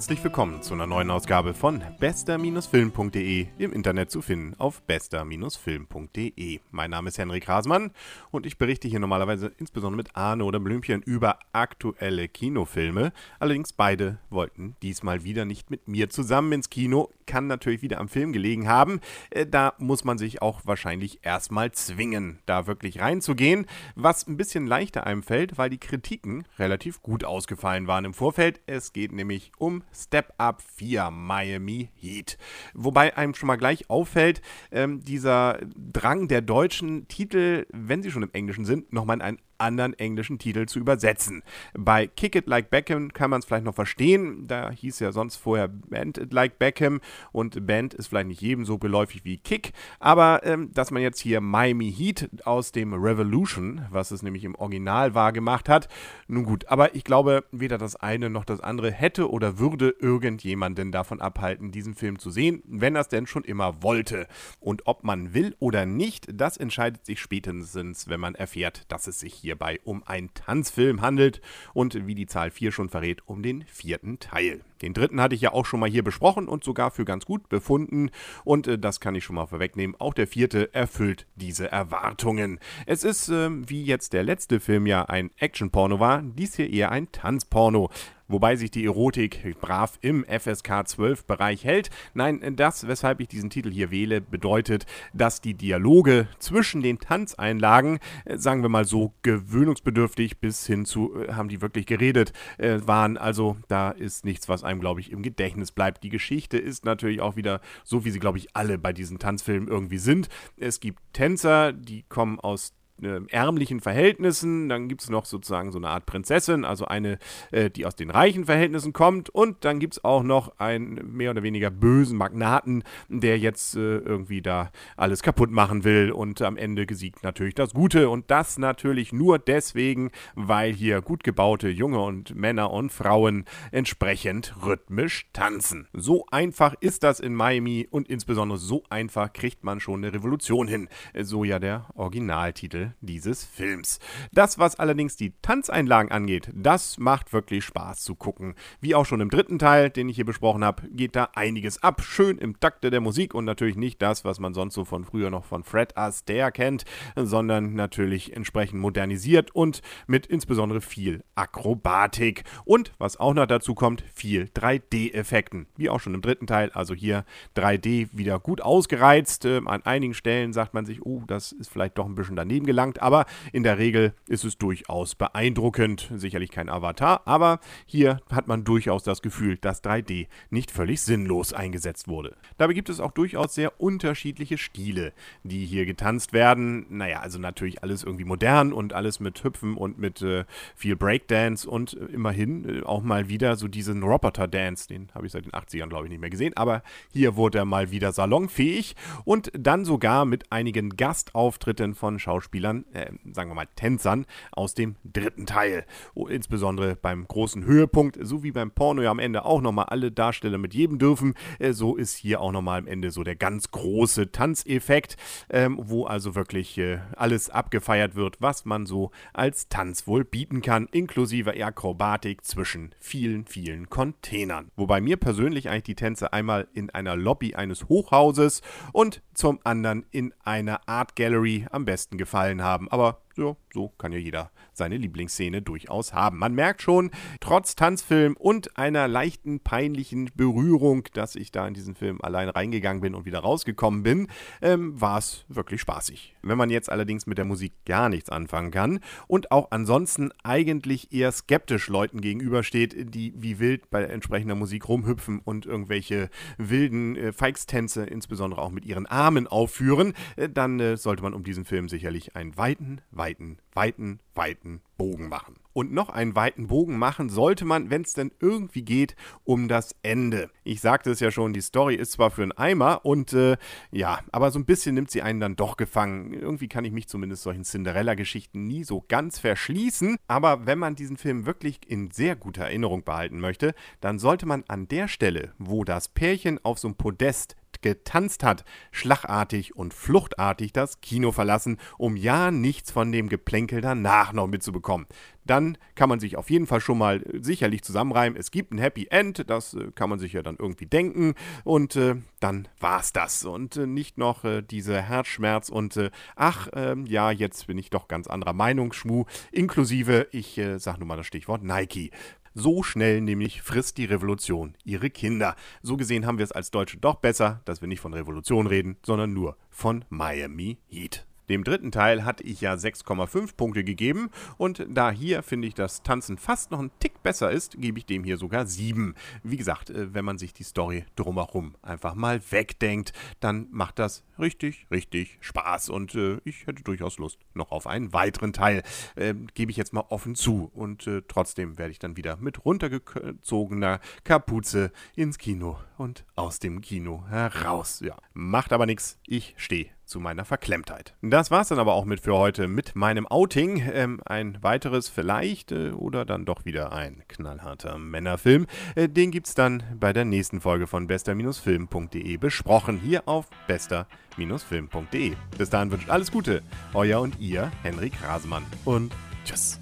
Herzlich willkommen zu einer neuen Ausgabe von bester-film.de im Internet zu finden auf bester-film.de. Mein Name ist Henrik Rasmann und ich berichte hier normalerweise insbesondere mit Arne oder Blümchen über aktuelle Kinofilme. Allerdings beide wollten diesmal wieder nicht mit mir zusammen ins Kino. Kann natürlich wieder am Film gelegen haben. Äh, da muss man sich auch wahrscheinlich erstmal zwingen, da wirklich reinzugehen, was ein bisschen leichter einem fällt, weil die Kritiken relativ gut ausgefallen waren im Vorfeld. Es geht nämlich um Step Up 4 Miami Heat. Wobei einem schon mal gleich auffällt, ähm, dieser Drang der deutschen Titel, wenn sie schon im Englischen sind, nochmal in ein anderen englischen Titel zu übersetzen. Bei Kick It Like Beckham kann man es vielleicht noch verstehen. Da hieß ja sonst vorher Band It Like Beckham und Band ist vielleicht nicht jedem so geläufig wie Kick. Aber ähm, dass man jetzt hier Miami Heat aus dem Revolution, was es nämlich im Original war, gemacht hat, nun gut. Aber ich glaube, weder das eine noch das andere hätte oder würde irgendjemanden davon abhalten, diesen Film zu sehen, wenn er es denn schon immer wollte. Und ob man will oder nicht, das entscheidet sich spätestens, wenn man erfährt, dass es sich hier hierbei um einen Tanzfilm handelt und wie die Zahl 4 schon verrät, um den vierten Teil. Den dritten hatte ich ja auch schon mal hier besprochen und sogar für ganz gut befunden und äh, das kann ich schon mal vorwegnehmen. Auch der vierte erfüllt diese Erwartungen. Es ist, äh, wie jetzt der letzte Film ja ein Action-Porno war, dies hier eher ein Tanzporno wobei sich die Erotik brav im FSK 12 Bereich hält. Nein, das, weshalb ich diesen Titel hier wähle, bedeutet, dass die Dialoge zwischen den Tanzeinlagen, äh, sagen wir mal so, gewöhnungsbedürftig bis hin zu, äh, haben die wirklich geredet, äh, waren. Also da ist nichts, was einem, glaube ich, im Gedächtnis bleibt. Die Geschichte ist natürlich auch wieder so, wie sie, glaube ich, alle bei diesen Tanzfilmen irgendwie sind. Es gibt Tänzer, die kommen aus äh, ärmlichen Verhältnissen. Dann gibt es noch sozusagen so eine Art Prinzessin, also eine, äh, die aus den reichen Verhältnissen kommt. Und dann gibt es auch noch einen mehr oder weniger bösen Magnaten, der jetzt äh, irgendwie da alles kaputt machen will. Und am Ende gesiegt natürlich das Gute. Und das natürlich nur deswegen, weil hier gut gebaute Junge und Männer und Frauen entsprechend rhythmisch tanzen. So einfach ist das in Miami und insbesondere so einfach kriegt man schon eine Revolution hin. So ja der Originaltitel dieses Films. Das, was allerdings die Tanzeinlagen angeht, das macht wirklich Spaß zu gucken. Wie auch schon im dritten Teil, den ich hier besprochen habe, geht da einiges ab. Schön im Takte der Musik und natürlich nicht das, was man sonst so von früher noch von Fred Astaire kennt, sondern natürlich entsprechend modernisiert und mit insbesondere viel Akrobatik. Und was auch noch dazu kommt, viel 3D-Effekten. Wie auch schon im dritten Teil, also hier 3D wieder gut ausgereizt. Ähm, an einigen Stellen sagt man sich, oh, das ist vielleicht doch ein bisschen daneben gelangt gelangt, aber in der Regel ist es durchaus beeindruckend. Sicherlich kein Avatar, aber hier hat man durchaus das Gefühl, dass 3D nicht völlig sinnlos eingesetzt wurde. Dabei gibt es auch durchaus sehr unterschiedliche Stile, die hier getanzt werden. Naja, also natürlich alles irgendwie modern und alles mit Hüpfen und mit äh, viel Breakdance und äh, immerhin äh, auch mal wieder so diesen Roboter-Dance, den habe ich seit den 80ern, glaube ich, nicht mehr gesehen, aber hier wurde er mal wieder salonfähig und dann sogar mit einigen Gastauftritten von Schauspielern Schauspielern, äh, sagen wir mal Tänzern aus dem dritten Teil. Oh, insbesondere beim großen Höhepunkt, so wie beim Porno ja am Ende auch nochmal alle Darsteller mit jedem dürfen, äh, so ist hier auch nochmal am Ende so der ganz große Tanzeffekt, ähm, wo also wirklich äh, alles abgefeiert wird, was man so als Tanz wohl bieten kann, inklusive Akrobatik zwischen vielen, vielen Containern. Wobei mir persönlich eigentlich die Tänze einmal in einer Lobby eines Hochhauses und zum anderen in einer Art Gallery am besten gefallen gesehen haben. Aber so, so kann ja jeder seine Lieblingsszene durchaus haben. Man merkt schon, trotz Tanzfilm und einer leichten peinlichen Berührung, dass ich da in diesen Film allein reingegangen bin und wieder rausgekommen bin, ähm, war es wirklich spaßig. Wenn man jetzt allerdings mit der Musik gar nichts anfangen kann und auch ansonsten eigentlich eher skeptisch Leuten gegenübersteht, die wie wild bei entsprechender Musik rumhüpfen und irgendwelche wilden äh, Feigstänze, insbesondere auch mit ihren Armen aufführen, äh, dann äh, sollte man um diesen Film sicherlich einen weiten, weiten, weiten, weiten Bogen machen. Und noch einen weiten Bogen machen sollte man, wenn es denn irgendwie geht, um das Ende. Ich sagte es ja schon, die Story ist zwar für einen Eimer und äh, ja, aber so ein bisschen nimmt sie einen dann doch gefangen. Irgendwie kann ich mich zumindest solchen Cinderella-Geschichten nie so ganz verschließen. Aber wenn man diesen Film wirklich in sehr guter Erinnerung behalten möchte, dann sollte man an der Stelle, wo das Pärchen auf so einem Podest getanzt hat, schlagartig und fluchtartig das Kino verlassen, um ja nichts von dem Geplänkel danach noch mitzubekommen dann kann man sich auf jeden Fall schon mal äh, sicherlich zusammenreimen. Es gibt ein Happy End, das äh, kann man sich ja dann irgendwie denken. Und äh, dann war's das. Und äh, nicht noch äh, diese Herzschmerz und äh, ach, ähm, ja, jetzt bin ich doch ganz anderer Meinung, Schmu, inklusive, ich sag nur mal das Stichwort Nike. So schnell nämlich frisst die Revolution ihre Kinder. So gesehen haben wir es als Deutsche doch besser, dass wir nicht von Revolution reden, sondern nur von Miami Heat. Dem dritten Teil hatte ich ja 6,5 Punkte gegeben und da hier finde ich das Tanzen fast noch ein Tick besser ist, gebe ich dem hier sogar 7. Wie gesagt, äh, wenn man sich die Story drumherum einfach mal wegdenkt, dann macht das richtig, richtig Spaß und äh, ich hätte durchaus Lust noch auf einen weiteren Teil. Äh, gebe ich jetzt mal offen zu und äh, trotzdem werde ich dann wieder mit runtergezogener Kapuze ins Kino und aus dem Kino heraus. Ja, macht aber nichts, ich stehe zu meiner Verklemmtheit. Das war's dann aber auch mit für heute mit meinem Outing. Ähm, ein weiteres vielleicht äh, oder dann doch wieder ein knallharter Männerfilm. Äh, den gibt's dann bei der nächsten Folge von bester-film.de besprochen. Hier auf bester-film.de. Bis dahin wünscht alles Gute. Euer und ihr, Henrik Rasemann. Und tschüss.